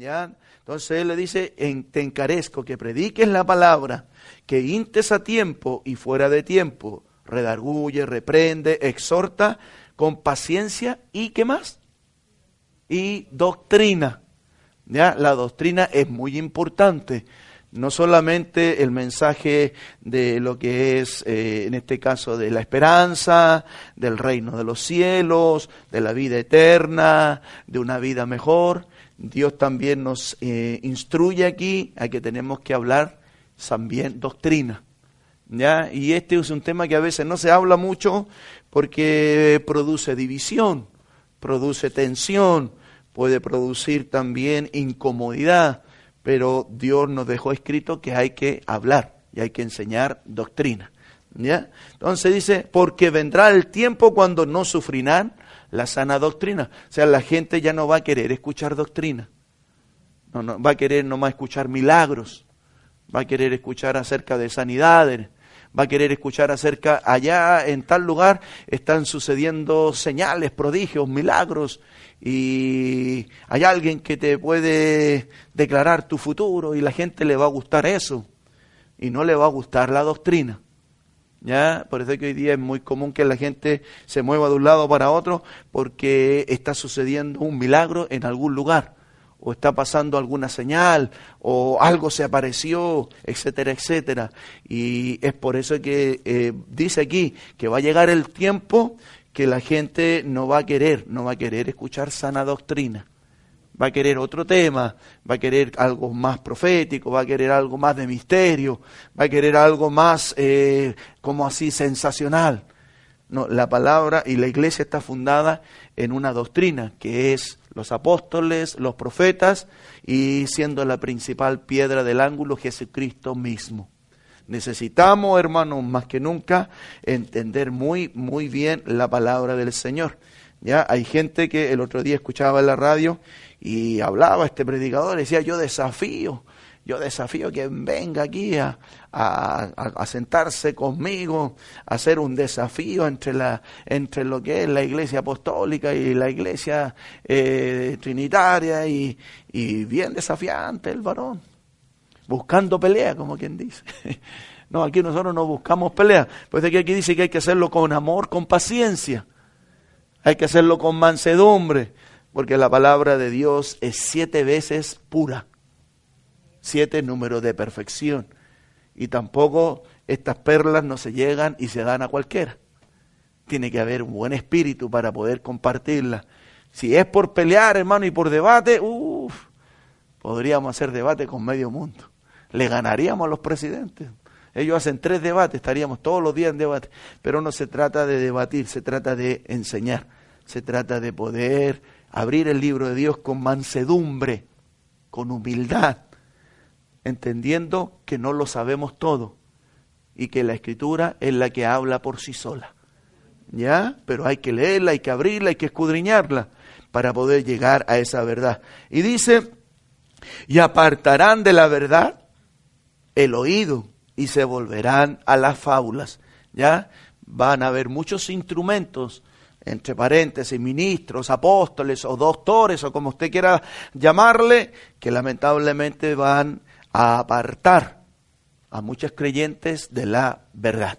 Entonces él le dice, te encarezco que prediques la palabra, que intes a tiempo y fuera de tiempo, redarguye, reprende, exhorta con paciencia y qué más? Y doctrina. ¿Ya? La doctrina es muy importante. No solamente el mensaje de lo que es, eh, en este caso, de la esperanza, del reino de los cielos, de la vida eterna, de una vida mejor. Dios también nos eh, instruye aquí a que tenemos que hablar también doctrina. ¿ya? Y este es un tema que a veces no se habla mucho porque produce división, produce tensión, puede producir también incomodidad, pero Dios nos dejó escrito que hay que hablar y hay que enseñar doctrina. ¿ya? Entonces dice, porque vendrá el tiempo cuando no sufrirán la sana doctrina. O sea, la gente ya no va a querer escuchar doctrina. No, no, va a querer nomás escuchar milagros. Va a querer escuchar acerca de sanidades, va a querer escuchar acerca, allá en tal lugar están sucediendo señales, prodigios, milagros, y hay alguien que te puede declarar tu futuro y la gente le va a gustar eso, y no le va a gustar la doctrina. ¿Ya? Por eso que hoy día es muy común que la gente se mueva de un lado para otro porque está sucediendo un milagro en algún lugar o está pasando alguna señal, o algo se apareció, etcétera, etcétera. Y es por eso que eh, dice aquí que va a llegar el tiempo que la gente no va a querer, no va a querer escuchar sana doctrina. Va a querer otro tema, va a querer algo más profético, va a querer algo más de misterio, va a querer algo más eh, como así sensacional. No, la palabra y la iglesia está fundada en una doctrina que es los apóstoles, los profetas y siendo la principal piedra del ángulo Jesucristo mismo. Necesitamos, hermanos, más que nunca entender muy, muy bien la palabra del Señor. Ya hay gente que el otro día escuchaba en la radio y hablaba este predicador, decía, yo desafío yo desafío que venga aquí a, sentarse conmigo, a hacer un desafío entre, la, entre lo que es la iglesia apostólica y la iglesia eh, trinitaria y, y bien desafiante el varón, buscando pelea, como quien dice. No, aquí nosotros no buscamos pelea. Pues aquí, aquí dice que hay que hacerlo con amor, con paciencia. Hay que hacerlo con mansedumbre, porque la palabra de Dios es siete veces pura siete números de perfección. Y tampoco estas perlas no se llegan y se dan a cualquiera. Tiene que haber un buen espíritu para poder compartirlas. Si es por pelear, hermano, y por debate, uff, podríamos hacer debate con medio mundo. Le ganaríamos a los presidentes. Ellos hacen tres debates, estaríamos todos los días en debate. Pero no se trata de debatir, se trata de enseñar. Se trata de poder abrir el libro de Dios con mansedumbre, con humildad, entendiendo que no lo sabemos todo y que la escritura es la que habla por sí sola. ¿Ya? Pero hay que leerla, hay que abrirla, hay que escudriñarla para poder llegar a esa verdad. Y dice, y apartarán de la verdad el oído y se volverán a las fábulas. ¿Ya? Van a haber muchos instrumentos entre paréntesis, ministros, apóstoles o doctores o como usted quiera llamarle, que lamentablemente van a apartar a muchos creyentes de la verdad.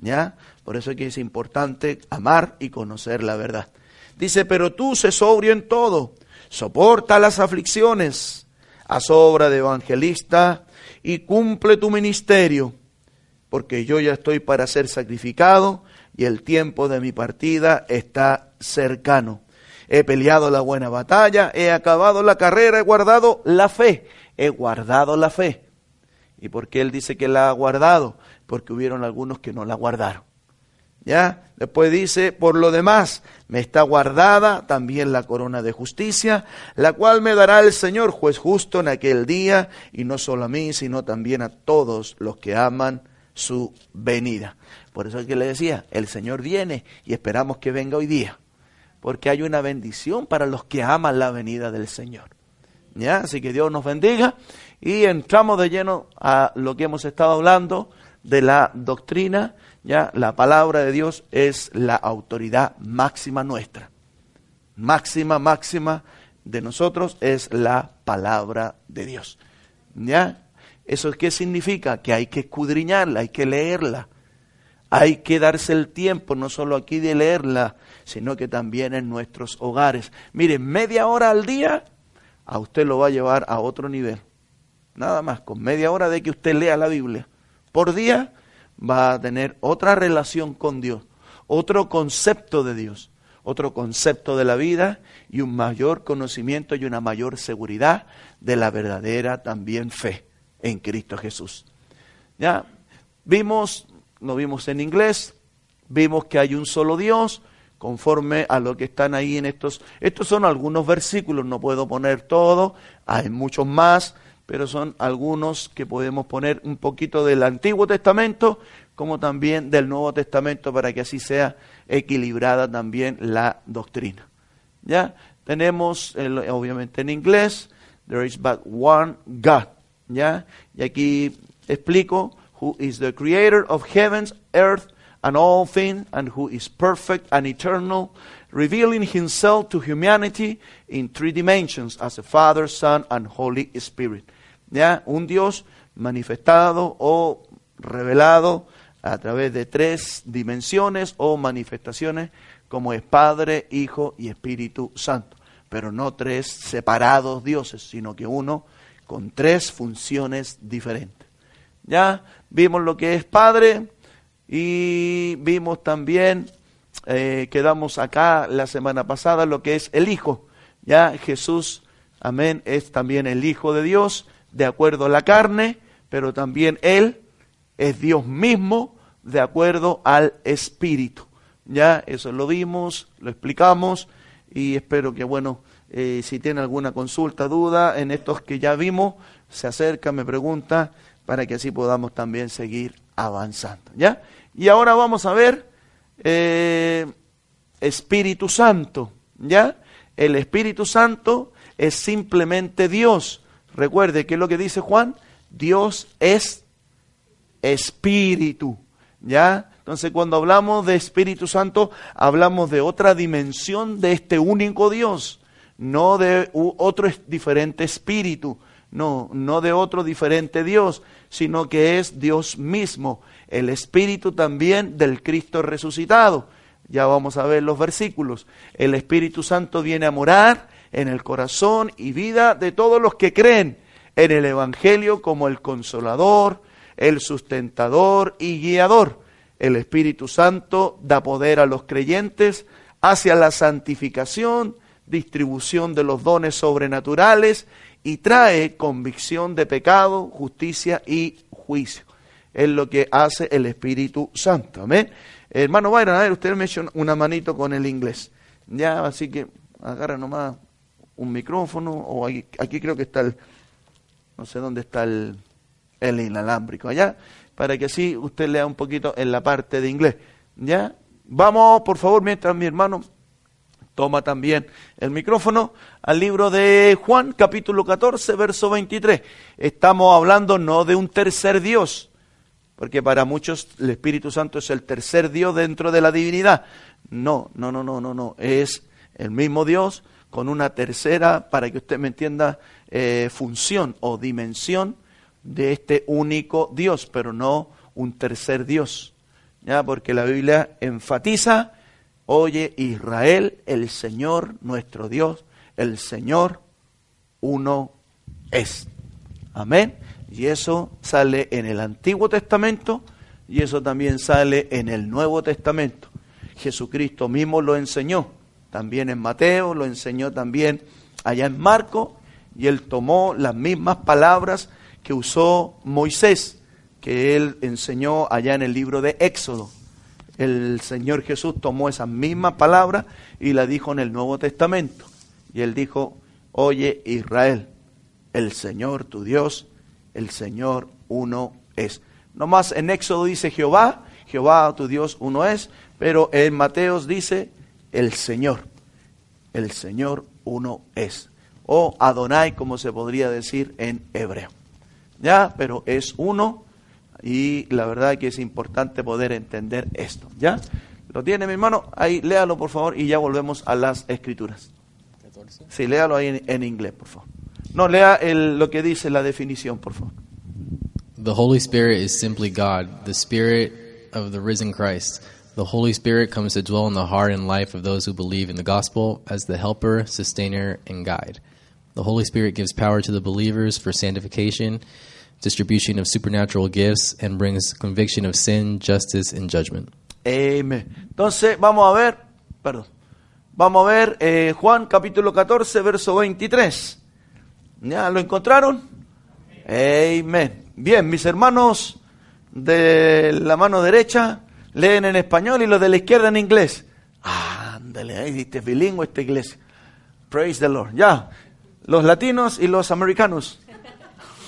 ¿Ya? Por eso es que es importante amar y conocer la verdad. Dice, pero tú se sobrio en todo, soporta las aflicciones, haz obra de evangelista y cumple tu ministerio, porque yo ya estoy para ser sacrificado y el tiempo de mi partida está cercano. He peleado la buena batalla, he acabado la carrera, he guardado la fe he guardado la fe. ¿Y por qué él dice que la ha guardado? Porque hubieron algunos que no la guardaron. ¿Ya? Después dice, por lo demás, me está guardada también la corona de justicia, la cual me dará el Señor, juez justo, en aquel día, y no solo a mí, sino también a todos los que aman su venida. Por eso es que le decía, el Señor viene y esperamos que venga hoy día, porque hay una bendición para los que aman la venida del Señor. ¿ya? Así que Dios nos bendiga y entramos de lleno a lo que hemos estado hablando de la doctrina, ya la palabra de Dios es la autoridad máxima nuestra. Máxima, máxima de nosotros es la palabra de Dios. ¿Ya? ¿Eso qué significa? Que hay que escudriñarla, hay que leerla. Hay que darse el tiempo, no solo aquí de leerla, sino que también en nuestros hogares. Mire, media hora al día a usted lo va a llevar a otro nivel. Nada más, con media hora de que usted lea la Biblia por día, va a tener otra relación con Dios, otro concepto de Dios, otro concepto de la vida y un mayor conocimiento y una mayor seguridad de la verdadera también fe en Cristo Jesús. Ya vimos, lo vimos en inglés, vimos que hay un solo Dios, conforme a lo que están ahí en estos. Estos son algunos versículos, no puedo poner todo, hay muchos más, pero son algunos que podemos poner un poquito del Antiguo Testamento como también del Nuevo Testamento para que así sea equilibrada también la doctrina. ¿Ya? Tenemos, obviamente en inglés, there is but one God. ¿Ya? Y aquí explico, who is the creator of heavens, earth, and all things, and who is perfect and eternal, revealing himself to humanity in three dimensions as a Father, Son, and Holy Spirit. ¿Ya? Un Dios manifestado o revelado a través de tres dimensiones o manifestaciones como es Padre, Hijo y Espíritu Santo. Pero no tres separados dioses, sino que uno con tres funciones diferentes. Ya vimos lo que es Padre, y vimos también, eh, quedamos acá la semana pasada, lo que es el Hijo. Ya Jesús, amén, es también el Hijo de Dios, de acuerdo a la carne, pero también Él es Dios mismo, de acuerdo al Espíritu. Ya, eso lo vimos, lo explicamos y espero que, bueno, eh, si tiene alguna consulta, duda en estos que ya vimos, se acerca, me pregunta, para que así podamos también seguir avanzando. ¿Ya? Y ahora vamos a ver eh, Espíritu Santo, ¿ya? El Espíritu Santo es simplemente Dios. Recuerde que es lo que dice Juan, Dios es espíritu, ¿ya? Entonces cuando hablamos de Espíritu Santo, hablamos de otra dimensión de este único Dios, no de otro diferente espíritu, no, no de otro diferente Dios, sino que es Dios mismo el Espíritu también del Cristo resucitado. Ya vamos a ver los versículos. El Espíritu Santo viene a morar en el corazón y vida de todos los que creen en el Evangelio como el consolador, el sustentador y guiador. El Espíritu Santo da poder a los creyentes hacia la santificación, distribución de los dones sobrenaturales y trae convicción de pecado, justicia y juicio es lo que hace el Espíritu Santo. Amén. Hermano Byron, a ver, usted me echó una manito con el inglés. Ya, así que agarra nomás un micrófono, o aquí, aquí creo que está el, no sé dónde está el, el inalámbrico, allá, para que así usted lea un poquito en la parte de inglés. ¿Ya? Vamos, por favor, mientras mi hermano toma también el micrófono al libro de Juan, capítulo 14, verso 23. Estamos hablando no de un tercer Dios, porque para muchos el Espíritu Santo es el tercer Dios dentro de la divinidad. No, no, no, no, no, no. Es el mismo Dios con una tercera, para que usted me entienda, eh, función o dimensión de este único Dios, pero no un tercer Dios. ¿Ya? Porque la Biblia enfatiza, oye Israel, el Señor nuestro Dios, el Señor uno es. Amén. Y eso sale en el Antiguo Testamento y eso también sale en el Nuevo Testamento. Jesucristo mismo lo enseñó, también en Mateo, lo enseñó también allá en Marco, y él tomó las mismas palabras que usó Moisés, que él enseñó allá en el libro de Éxodo. El Señor Jesús tomó esas mismas palabras y la dijo en el Nuevo Testamento. Y él dijo, oye Israel, el Señor tu Dios el Señor uno es. Nomás en Éxodo dice Jehová, Jehová tu Dios uno es, pero en Mateos dice el Señor, el Señor uno es. O Adonai, como se podría decir en hebreo. ¿Ya? Pero es uno y la verdad que es importante poder entender esto. ¿Ya? ¿Lo tiene mi hermano? Ahí léalo por favor y ya volvemos a las escrituras. Sí, léalo ahí en, en inglés, por favor. No, lea el, lo que dice la definición, por favor. The Holy Spirit is simply God, the Spirit of the risen Christ. The Holy Spirit comes to dwell in the heart and life of those who believe in the gospel as the helper, sustainer, and guide. The Holy Spirit gives power to the believers for sanctification, distribution of supernatural gifts, and brings conviction of sin, justice, and judgment. Amén. Entonces, vamos a ver, perdón, vamos a ver eh, Juan capítulo 14, verso 23. ¿Ya lo encontraron? Amén. Bien, mis hermanos de la mano derecha leen en español y los de la izquierda en inglés. Ándale, ahí diste bilingüe esta iglesia. Praise the Lord. Ya, los latinos y los americanos.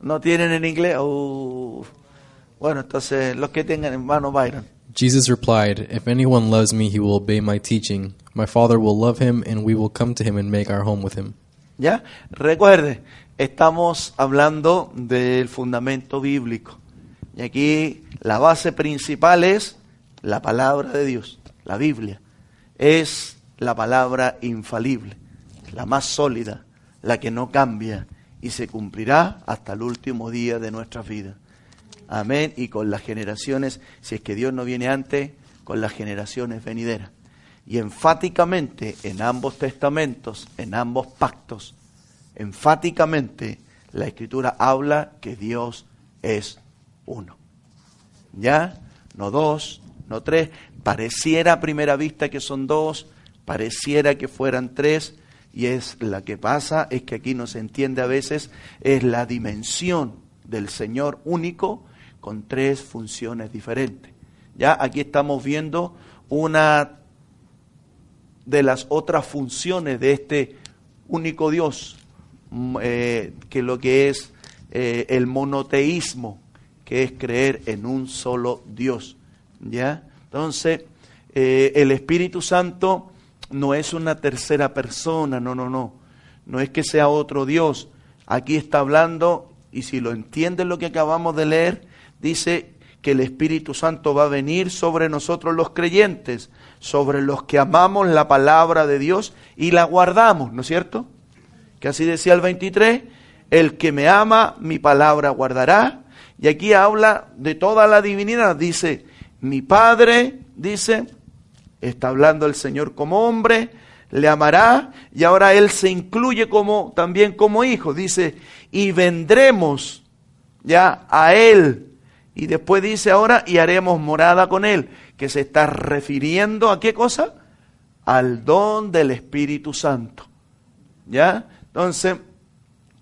no tienen en inglés. Uh, bueno, entonces los que tengan en mano Byron. Jesus replied, If anyone loves me, he will obey my teaching. My Father will love him, and we will come to him and make our home with him. ¿Ya? Recuerde, estamos hablando del fundamento bíblico. Y aquí la base principal es la palabra de Dios, la Biblia. Es la palabra infalible, la más sólida, la que no cambia y se cumplirá hasta el último día de nuestra vida. Amén. Y con las generaciones, si es que Dios no viene antes, con las generaciones venideras. Y enfáticamente en ambos testamentos, en ambos pactos, enfáticamente la escritura habla que Dios es uno. ¿Ya? No dos, no tres. Pareciera a primera vista que son dos, pareciera que fueran tres, y es la que pasa, es que aquí no se entiende a veces, es la dimensión del Señor único con tres funciones diferentes. Ya aquí estamos viendo una de las otras funciones de este único Dios, mm, eh, que lo que es eh, el monoteísmo, que es creer en un solo Dios. ¿Ya? Entonces, eh, el Espíritu Santo no es una tercera persona, no, no, no. No es que sea otro Dios. Aquí está hablando, y si lo entienden lo que acabamos de leer, dice que el Espíritu Santo va a venir sobre nosotros los creyentes, sobre los que amamos la palabra de Dios y la guardamos, ¿no es cierto? Que así decía el 23, el que me ama, mi palabra guardará. Y aquí habla de toda la divinidad, dice, mi Padre, dice, está hablando el Señor como hombre, le amará y ahora Él se incluye como, también como hijo, dice, y vendremos ya a Él. Y después dice ahora, y haremos morada con Él, que se está refiriendo a qué cosa? Al don del Espíritu Santo. ¿Ya? Entonces,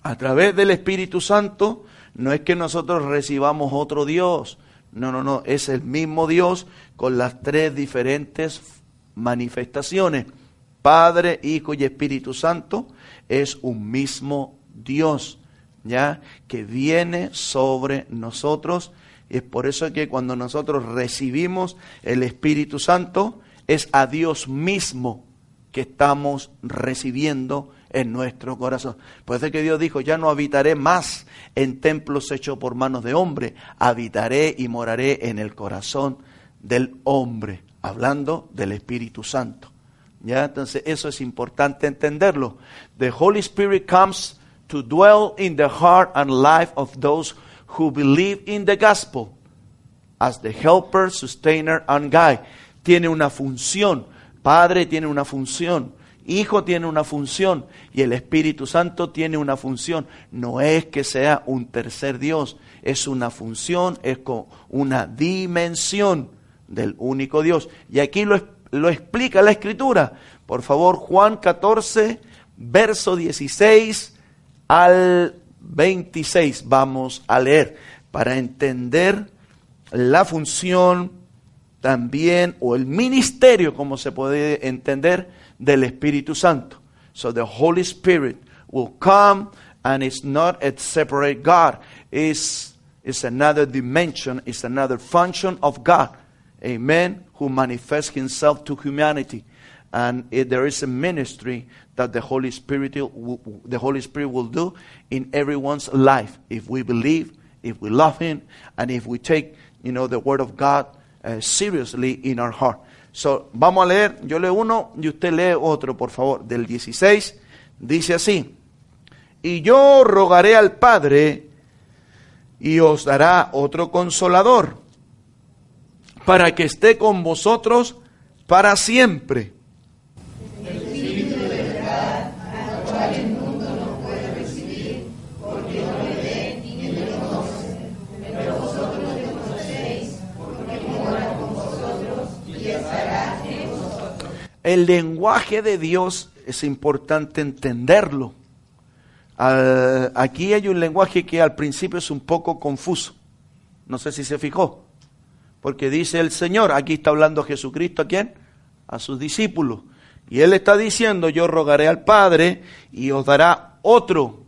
a través del Espíritu Santo, no es que nosotros recibamos otro Dios, no, no, no, es el mismo Dios con las tres diferentes manifestaciones. Padre, Hijo y Espíritu Santo es un mismo Dios, ¿ya? Que viene sobre nosotros. Y es por eso que cuando nosotros recibimos el Espíritu Santo, es a Dios mismo que estamos recibiendo en nuestro corazón. Puede que Dios dijo, ya no habitaré más en templos hechos por manos de hombre, habitaré y moraré en el corazón del hombre, hablando del Espíritu Santo. ¿Ya? Entonces eso es importante entenderlo. The Holy Spirit comes to dwell in the heart and life of those who believe in the gospel as the helper, sustainer and guide. Tiene una función. Padre tiene una función. Hijo tiene una función y el Espíritu Santo tiene una función. No es que sea un tercer Dios, es una función, es una dimensión del único Dios. Y aquí lo, lo explica la Escritura. Por favor, Juan 14, verso 16 al 26. Vamos a leer para entender la función también, o el ministerio, como se puede entender, del Espíritu Santo. So the Holy Spirit will come and it's not a separate God. It's, it's another dimension, it's another function of God. Amen. Who manifests himself to humanity. And there is a ministry that the Holy Spirit will, the Holy Spirit will do in everyone's life if we believe, if we love Him, and if we take, you know, the Word of God uh, seriously in our heart. So, vamos a leer, yo leo uno y usted lee otro, por favor. Del 16 dice así, y yo rogaré al Padre y os dará otro consolador para que esté con vosotros para siempre El lenguaje de Dios es importante entenderlo. aquí hay un lenguaje que al principio es un poco confuso. No sé si se fijó. Porque dice el Señor, aquí está hablando Jesucristo a quién? A sus discípulos. Y Él está diciendo, yo rogaré al Padre y os dará otro.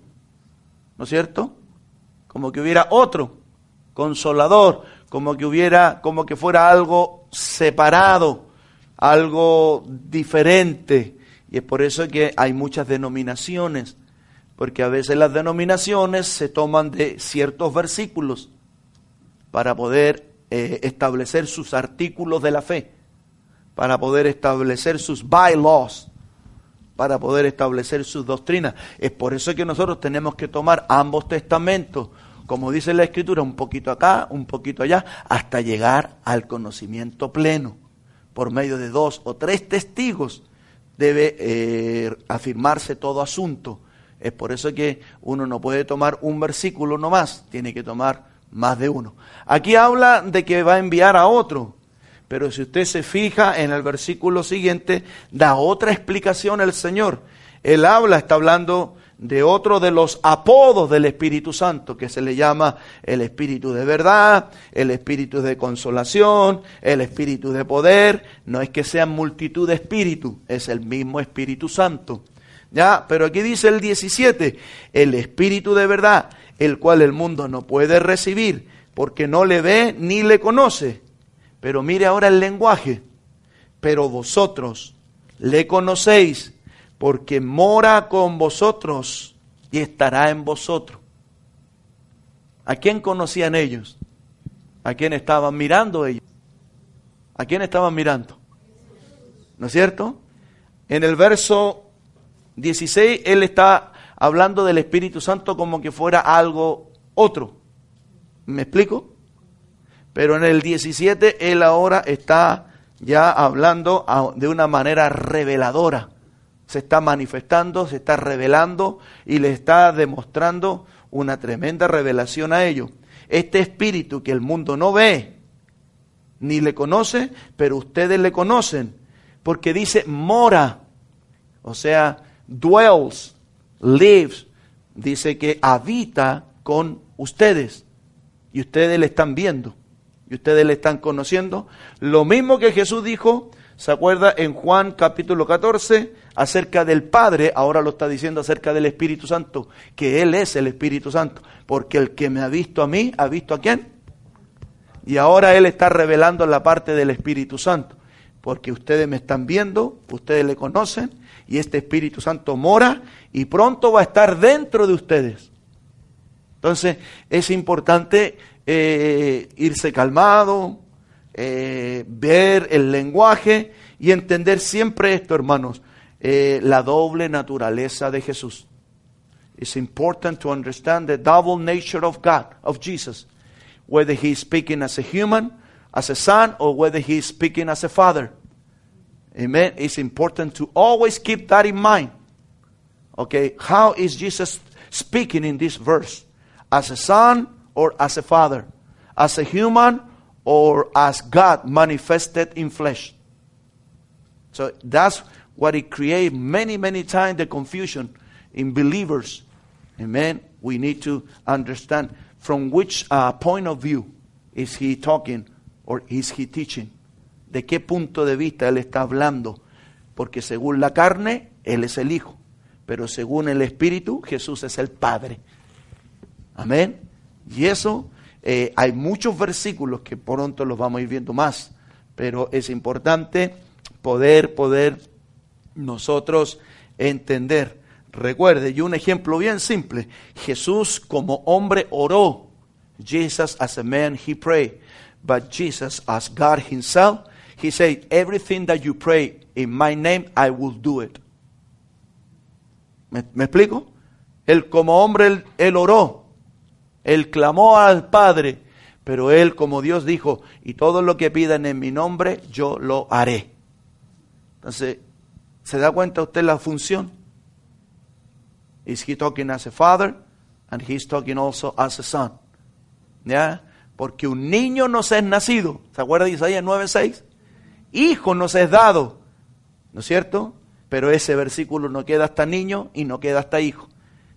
¿No es cierto? Como que hubiera otro consolador, como que hubiera, como que fuera algo separado algo diferente. Y es por eso que hay muchas denominaciones, porque a veces las denominaciones se toman de ciertos versículos para poder eh, establecer sus artículos de la fe, para poder establecer sus bylaws, para poder establecer sus doctrinas. Es por eso que nosotros tenemos que tomar ambos testamentos, como dice la Escritura, un poquito acá, un poquito allá, hasta llegar al conocimiento pleno por medio de dos o tres testigos debe eh, afirmarse todo asunto. Es por eso que uno no puede tomar un versículo nomás, tiene que tomar más de uno. Aquí habla de que va a enviar a otro, pero si usted se fija en el versículo siguiente, da otra explicación el Señor. Él habla, está hablando de otro de los apodos del Espíritu Santo, que se le llama el Espíritu de verdad, el Espíritu de consolación, el Espíritu de poder. No es que sean multitud de espíritus, es el mismo Espíritu Santo. ¿Ya? Pero aquí dice el 17, el Espíritu de verdad, el cual el mundo no puede recibir, porque no le ve ni le conoce. Pero mire ahora el lenguaje. Pero vosotros le conocéis porque mora con vosotros y estará en vosotros. ¿A quién conocían ellos? ¿A quién estaban mirando ellos? ¿A quién estaban mirando? ¿No es cierto? En el verso 16 él está hablando del Espíritu Santo como que fuera algo otro. ¿Me explico? Pero en el 17 él ahora está ya hablando de una manera reveladora se está manifestando, se está revelando y le está demostrando una tremenda revelación a ellos. Este espíritu que el mundo no ve ni le conoce, pero ustedes le conocen, porque dice mora, o sea, dwells, lives, dice que habita con ustedes y ustedes le están viendo y ustedes le están conociendo. Lo mismo que Jesús dijo ¿Se acuerda en Juan capítulo 14 acerca del Padre? Ahora lo está diciendo acerca del Espíritu Santo, que Él es el Espíritu Santo, porque el que me ha visto a mí, ¿ha visto a quién? Y ahora Él está revelando la parte del Espíritu Santo, porque ustedes me están viendo, ustedes le conocen, y este Espíritu Santo mora y pronto va a estar dentro de ustedes. Entonces es importante eh, irse calmado, eh, ver el lenguaje y entender siempre esto, hermanos, eh, la doble naturaleza de Jesús. It's important to understand the double nature of God, of Jesus, whether he is speaking as a human, as a son, or whether he is speaking as a father. Amen. It's important to always keep that in mind. Okay, how is Jesus speaking in this verse? As a son or as a father? As a human or as God manifested in flesh. So that's what it creates many, many times the confusion in believers. Amen. We need to understand from which uh, point of view is he talking or is he teaching. ¿De qué punto de vista él está hablando? Porque según la carne, él es el Hijo. pero según el Espíritu, Jesús es el Padre. Amén. Y eso, eh, hay muchos versículos que pronto los vamos a ir viendo más, pero es importante poder, poder nosotros entender. Recuerde, y un ejemplo bien simple, Jesús como hombre oró. Jesus as a man he prayed, but Jesus as God himself, he said, everything that you pray in my name, I will do it. ¿Me, explico? Él como hombre, él, oró, él clamó al Padre, pero él como Dios dijo, y todo lo que pidan en mi nombre, yo lo haré. Entonces, ¿se da cuenta usted la función? Is he talking as a father? And he's talking also as a son. ¿Ya? Porque un niño nos es nacido. ¿Se acuerda de Isaías 9:6? Hijo nos es dado. ¿No es cierto? Pero ese versículo no queda hasta niño y no queda hasta hijo.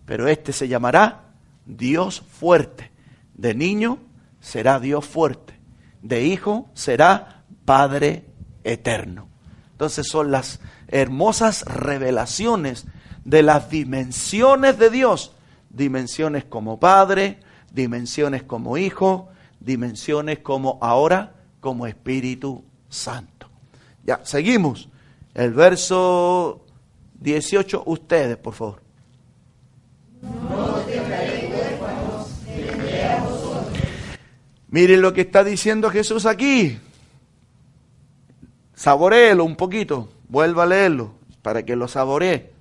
Pero este se llamará Dios fuerte. De niño será Dios fuerte. De hijo será Padre eterno. Entonces son las hermosas revelaciones de las dimensiones de Dios. Dimensiones como Padre, dimensiones como Hijo, dimensiones como ahora como Espíritu Santo. Ya, seguimos. El verso 18, ustedes, por favor. Miren lo que está diciendo Jesús aquí. Saboreelo un poquito. Vuelva a leerlo para que lo saboree.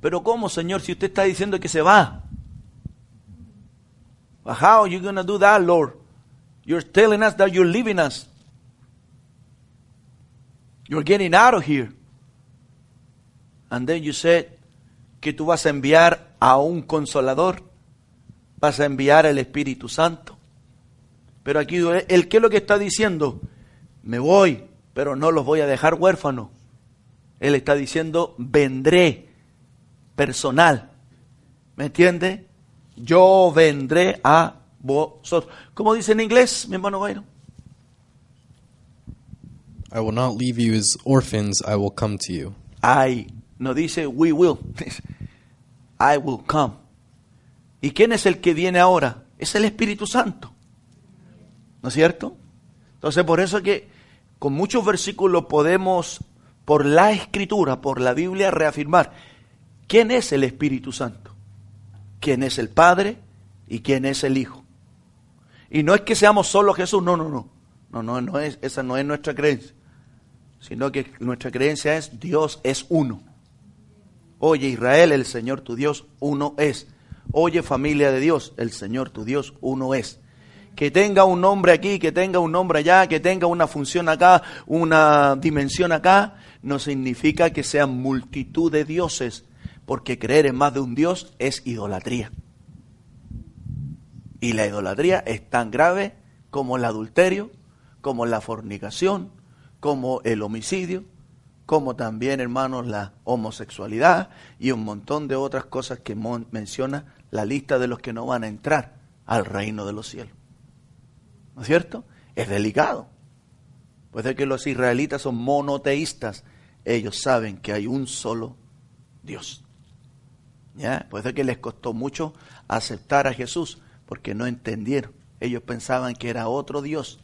Pero ¿cómo, Señor, si usted está diciendo que se va? How are you going to do that, Lord? You're telling us that you're leaving us. You're getting out of here. And then you said que tú vas a enviar a un consolador. Vas a enviar el Espíritu Santo. Pero aquí, ¿el qué es lo que está diciendo? Me voy, pero no los voy a dejar huérfanos. Él está diciendo, vendré personal. ¿Me entiende? Yo vendré a vosotros. ¿Cómo dice en inglés, mi hermano Byron? I will not leave you as orphans, I will come to you. I, no dice we will, I will come. ¿Y quién es el que viene ahora? Es el Espíritu Santo. ¿No es cierto? Entonces por eso es que con muchos versículos podemos, por la escritura, por la Biblia, reafirmar quién es el Espíritu Santo, quién es el Padre y quién es el Hijo. Y no es que seamos solo Jesús, no, no, no. No, no, no es, esa no es nuestra creencia. Sino que nuestra creencia es Dios es uno. Oye Israel, el Señor tu Dios uno es. Oye familia de Dios, el Señor tu Dios uno es. Que tenga un nombre aquí, que tenga un nombre allá, que tenga una función acá, una dimensión acá, no significa que sean multitud de dioses, porque creer en más de un Dios es idolatría. Y la idolatría es tan grave como el adulterio, como la fornicación, como el homicidio, como también, hermanos, la homosexualidad y un montón de otras cosas que menciona la lista de los que no van a entrar al reino de los cielos. ¿No es cierto? Es delicado. Puede que los israelitas son monoteístas. Ellos saben que hay un solo Dios. ¿Ya? Puede que les costó mucho aceptar a Jesús, porque no entendieron. Ellos pensaban que era otro Dios.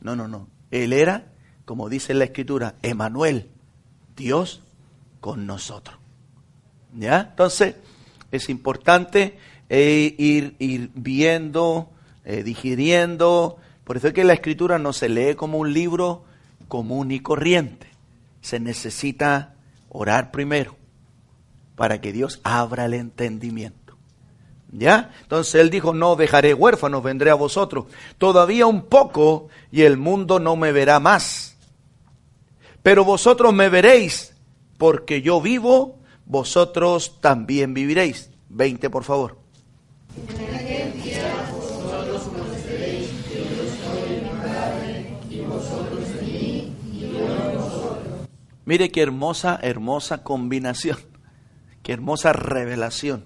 No, no, no. Él era, como dice la escritura, Emanuel, Dios con nosotros. ¿Ya? Entonces, es importante eh, ir, ir, viendo, eh, digiriendo. Por eso es que la escritura no se lee como un libro común y corriente. Se necesita orar primero para que Dios abra el entendimiento. ¿Ya? Entonces él dijo, no dejaré huérfanos, vendré a vosotros. Todavía un poco y el mundo no me verá más. Pero vosotros me veréis, porque yo vivo, vosotros también viviréis. 20, por favor. Mire qué hermosa, hermosa combinación, hermosa revelación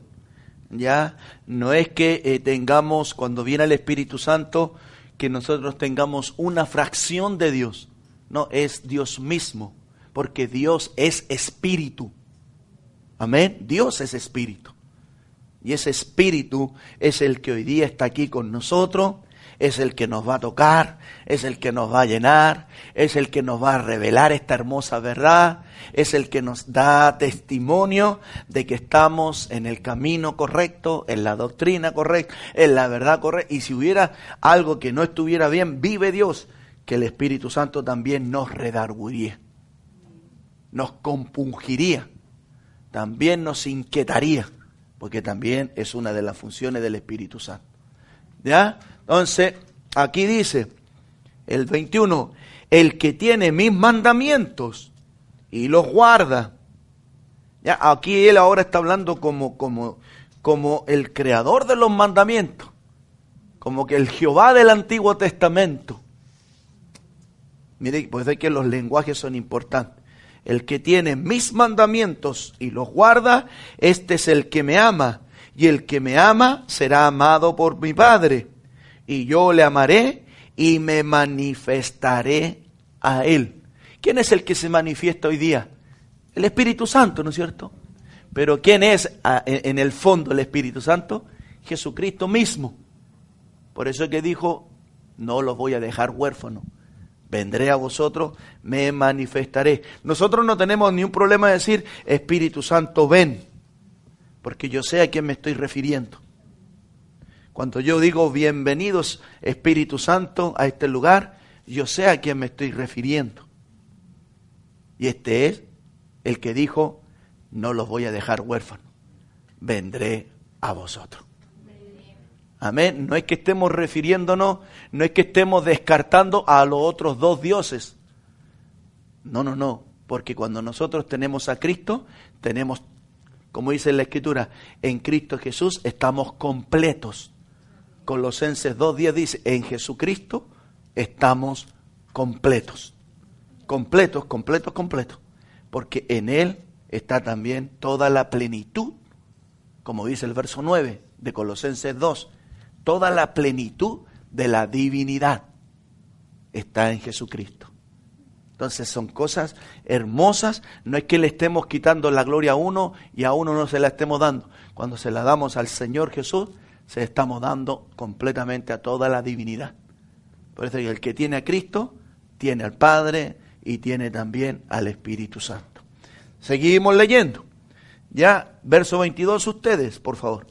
ya no es que eh, tengamos, cuando viene el Espíritu Santo, que nosotros tengamos una fracción de Dios. No, es Dios mismo, porque Dios es espíritu. Amén. Dios es espíritu. Y ese espíritu es el que hoy día está aquí con nosotros, es el que nos va a tocar, es el que nos va a llenar, es el que nos va a revelar esta hermosa verdad, es el que nos da testimonio de que estamos en el camino correcto, en la doctrina correcta, en la verdad correcta. Y si hubiera algo que no estuviera bien, vive Dios, que el Espíritu Santo también nos redarguiría, nos compungiría, también nos inquietaría porque también es una de las funciones del Espíritu Santo. ¿Ya? Entonces, aquí dice el 21, el que tiene mis mandamientos y los guarda. Ya, aquí él ahora está hablando como, como, como el creador de los mandamientos, como que el Jehová del Antiguo Testamento. Mire, pues es que los lenguajes son importantes. El que tiene mis mandamientos y los guarda, este es el que me ama. Y el que me ama será amado por mi Padre. Y yo le amaré y me manifestaré a él. ¿Quién es el que se manifiesta hoy día? El Espíritu Santo, ¿no es cierto? Pero ¿quién es en el fondo el Espíritu Santo? Jesucristo mismo. Por eso es que dijo, no los voy a dejar huérfanos vendré a vosotros, me manifestaré. Nosotros no tenemos ni un problema de decir, Espíritu Santo, ven, porque yo sé a quién me estoy refiriendo. Cuando yo digo bienvenidos Espíritu Santo a este lugar, yo sé a quién me estoy refiriendo. Y este es el que dijo, no los voy a dejar huérfanos, vendré a vosotros. Amén. No es que estemos refiriéndonos, no es que estemos descartando a los otros dos dioses. No, no, no. Porque cuando nosotros tenemos a Cristo, tenemos, como dice la Escritura, en Cristo Jesús estamos completos. Colosenses 2.10 dice, en Jesucristo estamos completos. Completos, completos, completos. Porque en Él está también toda la plenitud, como dice el verso 9 de Colosenses 2 toda la plenitud de la divinidad está en Jesucristo. Entonces son cosas hermosas, no es que le estemos quitando la gloria a uno y a uno no se la estemos dando. Cuando se la damos al Señor Jesús, se estamos dando completamente a toda la divinidad. Por eso el que tiene a Cristo, tiene al Padre y tiene también al Espíritu Santo. Seguimos leyendo. Ya, verso 22 ustedes, por favor.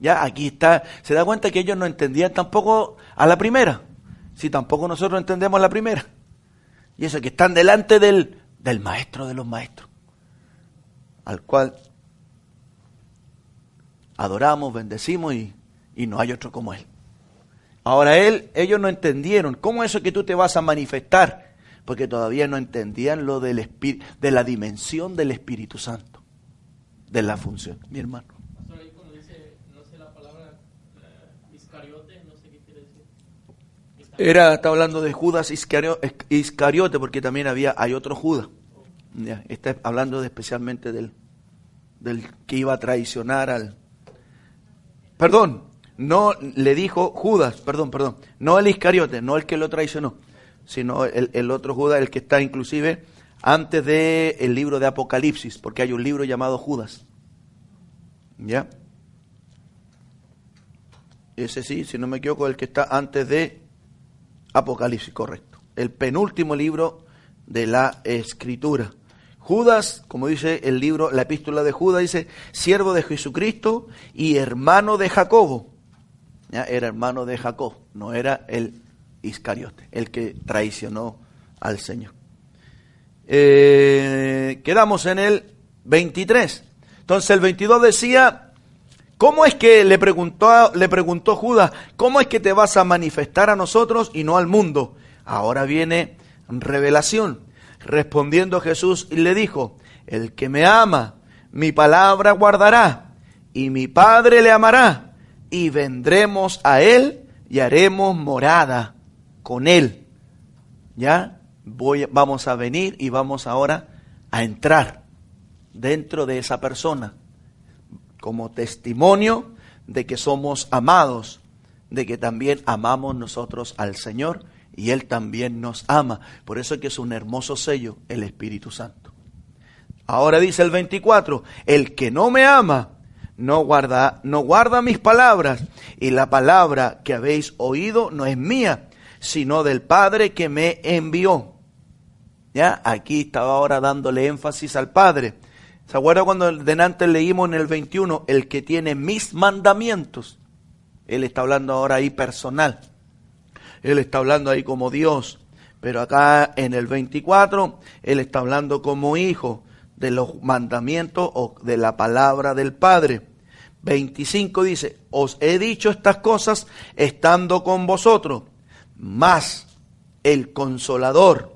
Ya aquí está, se da cuenta que ellos no entendían tampoco a la primera, si tampoco nosotros entendemos a la primera. Y eso que están delante del, del maestro de los maestros, al cual adoramos, bendecimos y, y no hay otro como él. Ahora él, ellos no entendieron cómo eso que tú te vas a manifestar, porque todavía no entendían lo del de la dimensión del Espíritu Santo, de la función, mi hermano. Era, está hablando de Judas Iscariote, porque también había, hay otro Judas. está hablando de, especialmente del, del que iba a traicionar al... Perdón, no le dijo Judas, perdón, perdón, no el Iscariote, no el que lo traicionó, sino el, el otro Judas, el que está inclusive antes del el libro de Apocalipsis, porque hay un libro llamado Judas. ¿Ya? Ese sí, si no me equivoco, el que está antes de Apocalipsis, correcto. El penúltimo libro de la escritura. Judas, como dice el libro, la epístola de Judas, dice, siervo de Jesucristo y hermano de Jacobo. ¿Ya? Era hermano de Jacob, no era el Iscariote, el que traicionó al Señor. Eh, quedamos en el 23. Entonces el 22 decía, ¿Cómo es que le preguntó, le preguntó Judas, cómo es que te vas a manifestar a nosotros y no al mundo? Ahora viene revelación. Respondiendo Jesús y le dijo, el que me ama, mi palabra guardará, y mi Padre le amará, y vendremos a él y haremos morada con él. ¿Ya? Voy, vamos a venir y vamos ahora a entrar dentro de esa persona como testimonio de que somos amados, de que también amamos nosotros al Señor y Él también nos ama. Por eso es que es un hermoso sello el Espíritu Santo. Ahora dice el 24, el que no me ama no guarda, no guarda mis palabras y la palabra que habéis oído no es mía, sino del Padre que me envió. Ya, aquí estaba ahora dándole énfasis al Padre. ¿Se acuerda cuando delante leímos en el 21, el que tiene mis mandamientos? Él está hablando ahora ahí personal. Él está hablando ahí como Dios. Pero acá en el 24, Él está hablando como hijo de los mandamientos o de la palabra del Padre. 25 dice, os he dicho estas cosas estando con vosotros, más el consolador,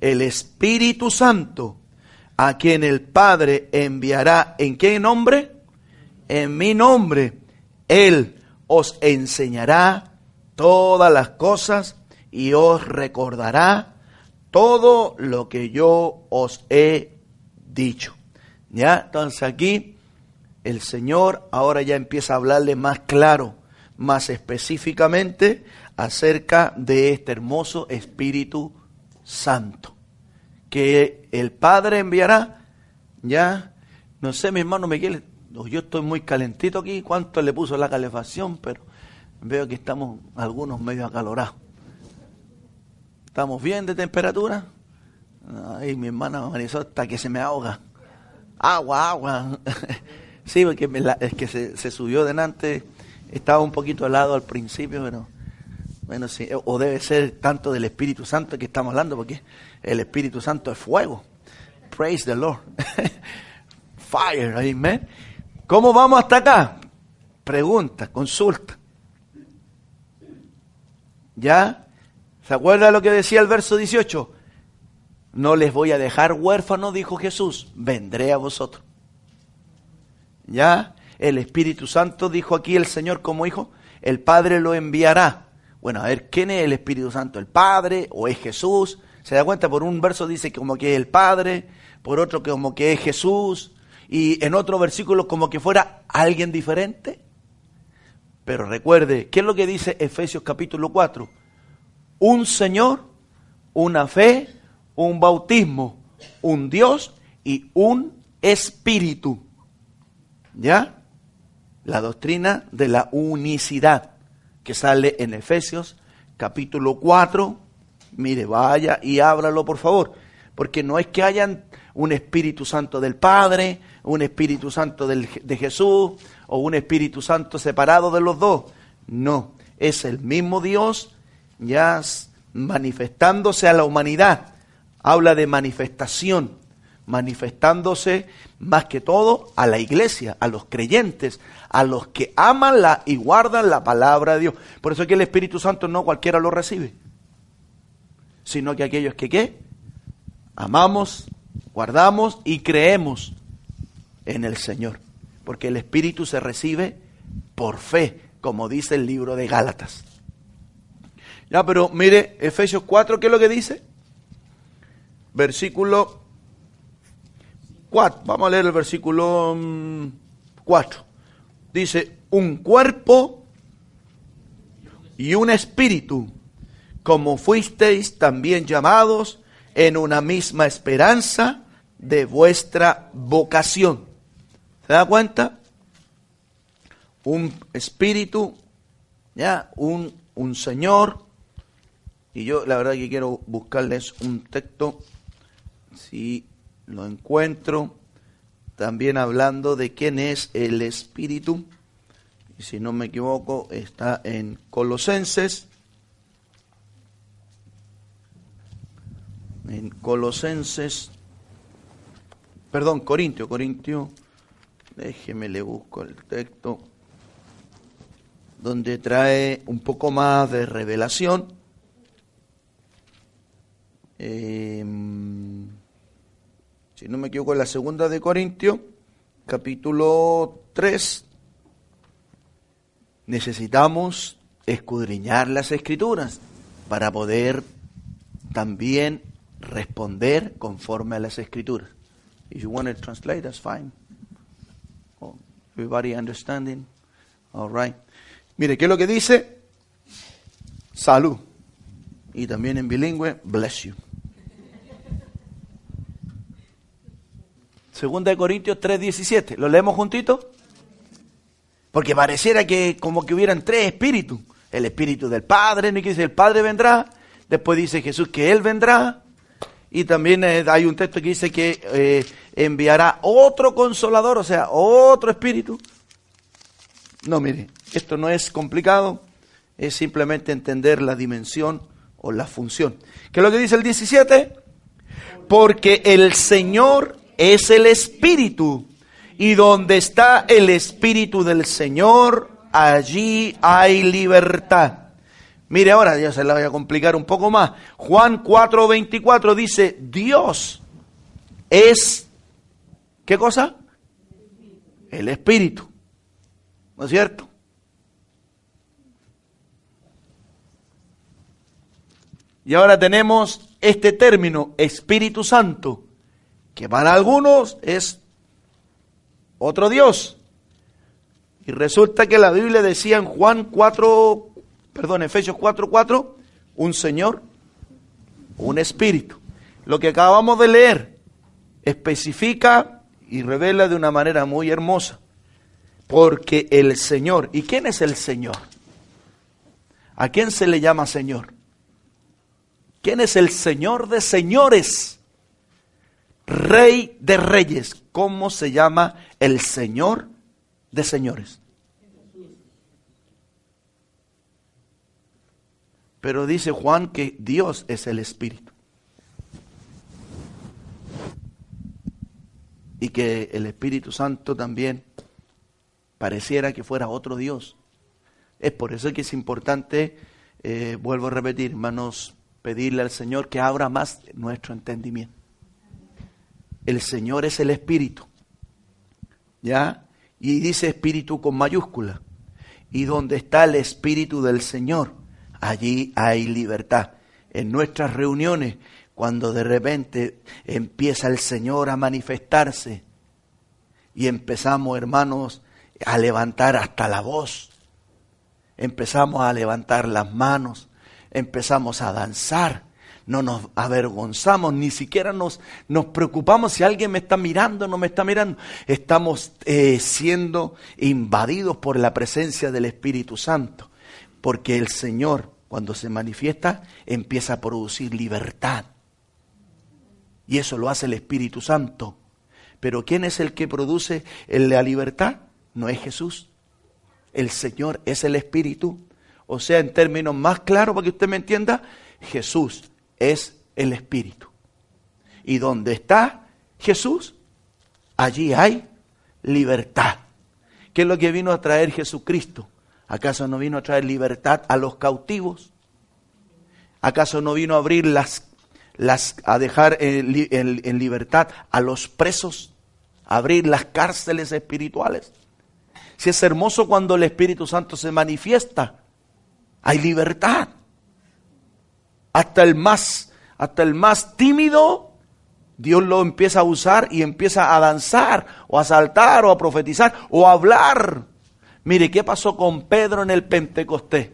el Espíritu Santo, a quien el Padre enviará en qué nombre? En mi nombre. Él os enseñará todas las cosas y os recordará todo lo que yo os he dicho. ¿Ya? Entonces aquí el Señor ahora ya empieza a hablarle más claro, más específicamente acerca de este hermoso Espíritu Santo que el Padre enviará, ya, no sé, mi hermano Miguel, yo estoy muy calentito aquí, cuánto le puso la calefacción, pero veo que estamos algunos medio acalorados. ¿Estamos bien de temperatura? Ay, mi hermana Marisol hasta que se me ahoga. Agua, agua. sí, porque es que se, se subió delante, estaba un poquito helado al principio, pero bueno, sí, o debe ser tanto del Espíritu Santo que estamos hablando, porque el Espíritu Santo es fuego. Praise the Lord. Fire, amen. ¿Cómo vamos hasta acá? Pregunta, consulta. ¿Ya? ¿Se acuerda lo que decía el verso 18? No les voy a dejar huérfanos, dijo Jesús, vendré a vosotros. ¿Ya? El Espíritu Santo dijo aquí el Señor como hijo, el Padre lo enviará. Bueno, a ver, ¿quién es el Espíritu Santo? ¿El Padre o es Jesús? ¿Se da cuenta? Por un verso dice como que es el Padre, por otro como que es Jesús, y en otro versículo como que fuera alguien diferente. Pero recuerde, ¿qué es lo que dice Efesios capítulo 4? Un Señor, una fe, un bautismo, un Dios y un Espíritu. ¿Ya? La doctrina de la unicidad que sale en Efesios capítulo 4. Mire, vaya y ábralo por favor, porque no es que hayan un Espíritu Santo del Padre, un Espíritu Santo del, de Jesús o un Espíritu Santo separado de los dos. No, es el mismo Dios ya manifestándose a la humanidad. Habla de manifestación, manifestándose más que todo a la iglesia, a los creyentes, a los que aman la, y guardan la palabra de Dios. Por eso es que el Espíritu Santo no cualquiera lo recibe, sino que aquellos que ¿qué? amamos, guardamos y creemos en el Señor. Porque el Espíritu se recibe por fe, como dice el libro de Gálatas. Ya, pero mire, Efesios 4, ¿qué es lo que dice? Versículo 4. Vamos a leer el versículo 4. Mm, Dice, un cuerpo y un espíritu, como fuisteis también llamados en una misma esperanza de vuestra vocación. ¿Se da cuenta? Un espíritu, ya, un, un Señor. Y yo la verdad que quiero buscarles un texto, si lo encuentro también hablando de quién es el Espíritu. Y si no me equivoco, está en Colosenses. En Colosenses, perdón, Corintio, Corintio, déjeme le busco el texto, donde trae un poco más de revelación. Eh, si no me equivoco, en la segunda de Corintios, capítulo 3, necesitamos escudriñar las escrituras para poder también responder conforme a las escrituras. If you want to translate, that's fine. Oh, Everybody understanding? All right. Mire, ¿qué es lo que dice? Salud. Y también en bilingüe, bless you. Segunda de Corintios 3:17. ¿Lo leemos juntito? Porque pareciera que como que hubieran tres espíritus. El espíritu del Padre, ¿no? que dice el Padre vendrá. Después dice Jesús que Él vendrá. Y también eh, hay un texto que dice que eh, enviará otro consolador, o sea, otro espíritu. No, mire, esto no es complicado, es simplemente entender la dimensión o la función. ¿Qué es lo que dice el 17? Porque el Señor es el espíritu y donde está el Espíritu del Señor, allí hay libertad. Mire ahora, ya se la voy a complicar un poco más. Juan 4:24 dice, Dios es, ¿qué cosa? El Espíritu. ¿No es cierto? Y ahora tenemos este término, Espíritu Santo, que para algunos es otro Dios. Y resulta que la Biblia decía en Juan 4, perdón, Efesios 4, 4, un Señor, un Espíritu. Lo que acabamos de leer especifica y revela de una manera muy hermosa. Porque el Señor, ¿y quién es el Señor? ¿A quién se le llama Señor? ¿Quién es el Señor de señores? Rey de reyes. ¿Cómo se llama el Señor de señores? Pero dice Juan que Dios es el Espíritu. Y que el Espíritu Santo también pareciera que fuera otro Dios. Es por eso que es importante, eh, vuelvo a repetir, hermanos, pedirle al Señor que abra más nuestro entendimiento. El Señor es el Espíritu. ¿Ya? Y dice Espíritu con mayúscula. Y donde está el Espíritu del Señor, allí hay libertad. En nuestras reuniones, cuando de repente empieza el Señor a manifestarse y empezamos, hermanos, a levantar hasta la voz, empezamos a levantar las manos, empezamos a danzar, no nos avergonzamos, ni siquiera nos, nos preocupamos si alguien me está mirando o no me está mirando. Estamos eh, siendo invadidos por la presencia del Espíritu Santo, porque el Señor, cuando se manifiesta, empieza a producir libertad. Y eso lo hace el Espíritu Santo. Pero ¿quién es el que produce la libertad? No es Jesús. El Señor es el Espíritu. O sea, en términos más claros, para que usted me entienda, Jesús es el Espíritu. Y donde está Jesús, allí hay libertad. ¿Qué es lo que vino a traer Jesucristo? ¿Acaso no vino a traer libertad a los cautivos? ¿Acaso no vino a abrir las, las a dejar en, en libertad a los presos? Abrir las cárceles espirituales. Si es hermoso cuando el Espíritu Santo se manifiesta, hay libertad hasta el más, hasta el más tímido, Dios lo empieza a usar y empieza a danzar, o a saltar, o a profetizar, o a hablar. Mire, ¿qué pasó con Pedro en el Pentecostés?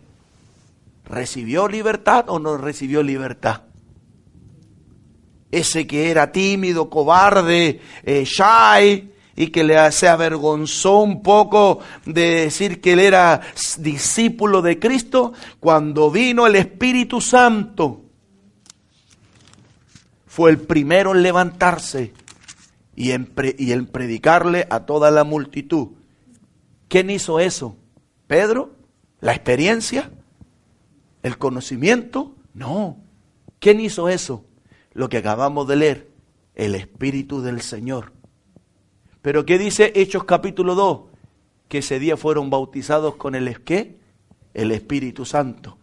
¿Recibió libertad o no recibió libertad? Ese que era tímido, cobarde, eh, shy, y que le, se avergonzó un poco de decir que él era discípulo de Cristo, cuando vino el Espíritu Santo, fue el primero en levantarse y en, y en predicarle a toda la multitud. ¿Quién hizo eso? ¿Pedro? ¿La experiencia? ¿El conocimiento? No. ¿Quién hizo eso? Lo que acabamos de leer, el Espíritu del Señor pero ¿qué dice Hechos capítulo 2? Que ese día fueron bautizados con el ¿qué? El Espíritu Santo.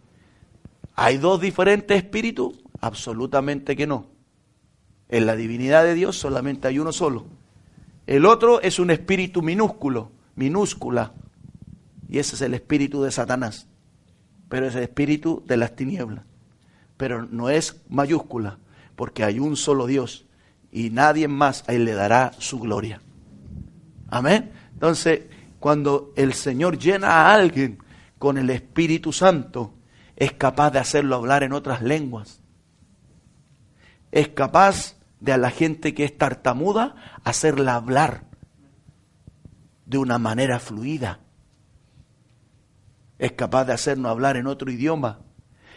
¿Hay dos diferentes espíritus? Absolutamente que no. En la divinidad de Dios solamente hay uno solo. El otro es un espíritu minúsculo, minúscula. Y ese es el espíritu de Satanás. Pero es el espíritu de las tinieblas. Pero no es mayúscula, porque hay un solo Dios. Y nadie más a él le dará su gloria. Amén. Entonces, cuando el Señor llena a alguien con el Espíritu Santo, es capaz de hacerlo hablar en otras lenguas. Es capaz de a la gente que es tartamuda hacerla hablar de una manera fluida. Es capaz de hacernos hablar en otro idioma.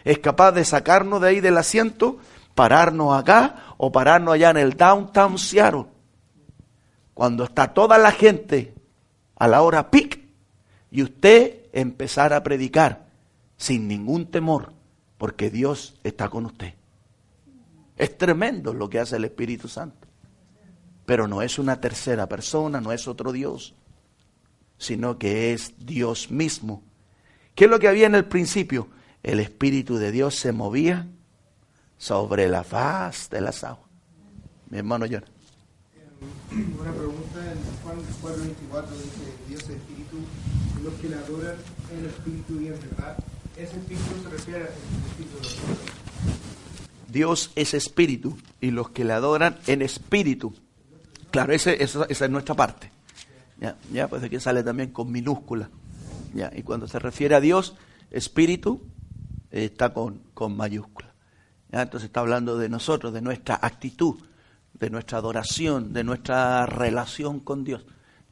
Es capaz de sacarnos de ahí del asiento, pararnos acá o pararnos allá en el downtown Seattle. Cuando está toda la gente a la hora pic y usted empezar a predicar sin ningún temor porque Dios está con usted. Es tremendo lo que hace el Espíritu Santo. Pero no es una tercera persona, no es otro Dios, sino que es Dios mismo. ¿Qué es lo que había en el principio? El Espíritu de Dios se movía sobre la faz de las aguas. Mi hermano John. Una pregunta en Juan 4:24 dice, Dios es Espíritu, y los que le adoran en Espíritu y en verdad. Ese Espíritu se refiere al Espíritu de los Dios es espíritu y los que le adoran en espíritu. Claro, ese, esa, esa es nuestra parte. Ya, ya, pues aquí sale también con minúscula. Ya, y cuando se refiere a Dios, espíritu, eh, está con, con mayúscula. Ya, entonces está hablando de nosotros, de nuestra actitud, de nuestra adoración, de nuestra relación con Dios.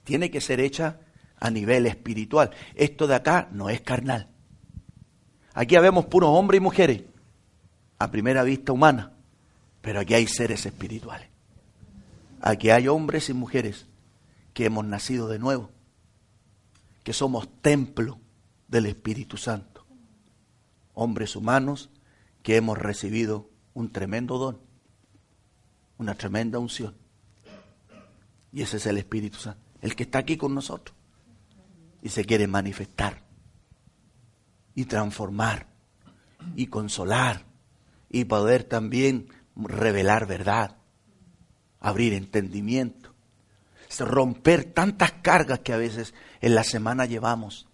Tiene que ser hecha a nivel espiritual. Esto de acá no es carnal. Aquí habemos puros hombres y mujeres, a primera vista humana, pero aquí hay seres espirituales. Aquí hay hombres y mujeres que hemos nacido de nuevo, que somos templo del Espíritu Santo. Hombres humanos que hemos recibido un tremendo don, una tremenda unción. Y ese es el Espíritu Santo, el que está aquí con nosotros y se quiere manifestar y transformar y consolar y poder también revelar verdad, abrir entendimiento, romper tantas cargas que a veces en la semana llevamos,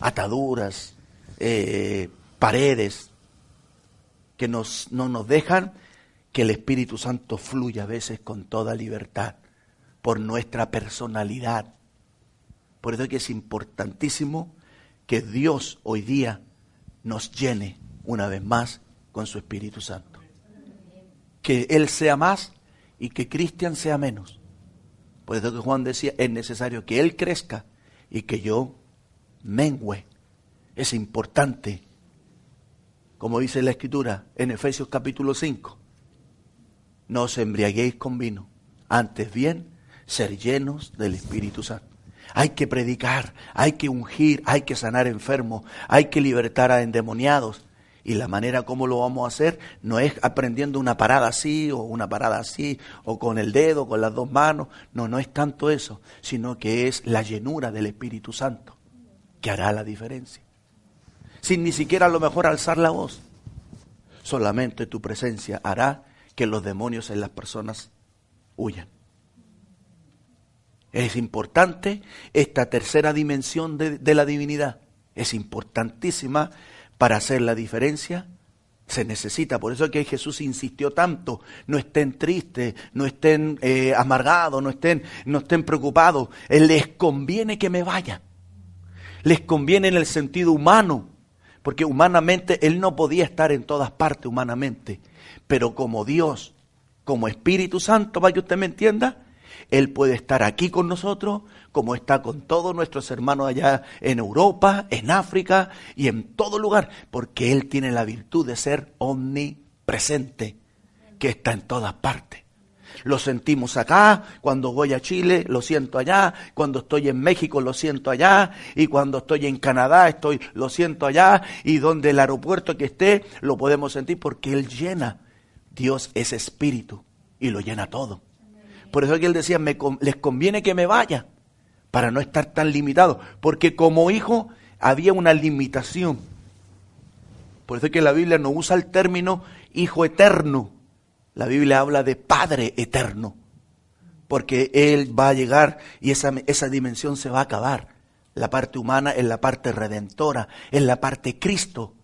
ataduras, eh, paredes, que nos, no nos dejan que el Espíritu Santo fluya a veces con toda libertad por nuestra personalidad. Por eso es que es importantísimo que Dios hoy día nos llene una vez más con su Espíritu Santo. Que Él sea más y que Cristian sea menos. Por eso que Juan decía, es necesario que Él crezca y que yo mengüe. Es importante, como dice la Escritura en Efesios capítulo 5, no os embriaguéis con vino, antes bien ser llenos del Espíritu Santo. Hay que predicar, hay que ungir, hay que sanar enfermos, hay que libertar a endemoniados. Y la manera como lo vamos a hacer no es aprendiendo una parada así o una parada así o con el dedo, con las dos manos. No, no es tanto eso, sino que es la llenura del Espíritu Santo que hará la diferencia. Sin ni siquiera a lo mejor alzar la voz. Solamente tu presencia hará que los demonios en las personas huyan. Es importante esta tercera dimensión de, la divinidad. Es importantísima para hacer la diferencia. Se necesita, por eso es que Jesús insistió tanto, no estén tristes, no estén eh, amargados, no estén, no estén preocupados, les conviene que me vaya, les conviene en el sentido humano, porque humanamente Él no podía estar en todas partes humanamente, pero como Dios, como Espíritu Santo, para que usted me entienda, él puede estar aquí con nosotros, como está con todos nuestros hermanos allá en Europa, en África y en todo lugar, porque Él tiene la virtud de ser omnipresente, que está en todas partes. Lo sentimos acá, cuando voy a Chile lo siento allá, cuando estoy en México lo siento allá, y cuando estoy en Canadá estoy lo siento allá, y donde el aeropuerto que esté lo podemos sentir porque Él llena. Dios es espíritu y lo llena todo. Por eso que él decía, les conviene que me vaya, para no estar tan limitado. Porque como hijo había una limitación. Por eso que la Biblia no usa el término hijo eterno. La Biblia habla de padre eterno. Porque Él va a llegar y esa, esa dimensión se va a acabar. La parte humana es la parte redentora, es la parte Cristo.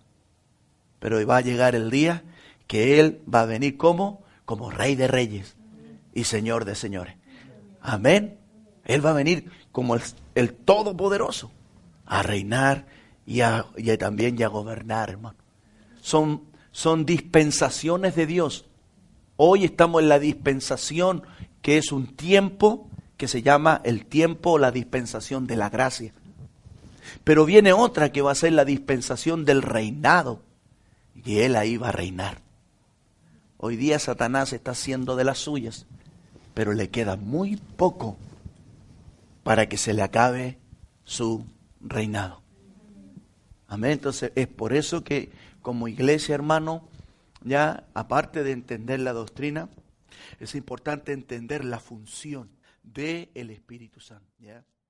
Pero va a llegar el día que Él va a venir como, como Rey de Reyes y Señor de señores. Amén. Él va a venir como el, Todopoderoso, a reinar y, también y a gobernar, hermano. Son, son dispensaciones de Dios. Hoy estamos en la dispensación que es un tiempo que se llama el tiempo o la dispensación de la gracia. Pero viene otra que va a ser la dispensación del reinado. Y él ahí va a reinar. Hoy día Satanás está haciendo de las suyas, pero le queda muy poco para que se le acabe su reinado. Amén. Entonces es por eso que como iglesia, hermano, ya aparte de entender la doctrina, es importante entender la función del Espíritu Santo. ¿ya?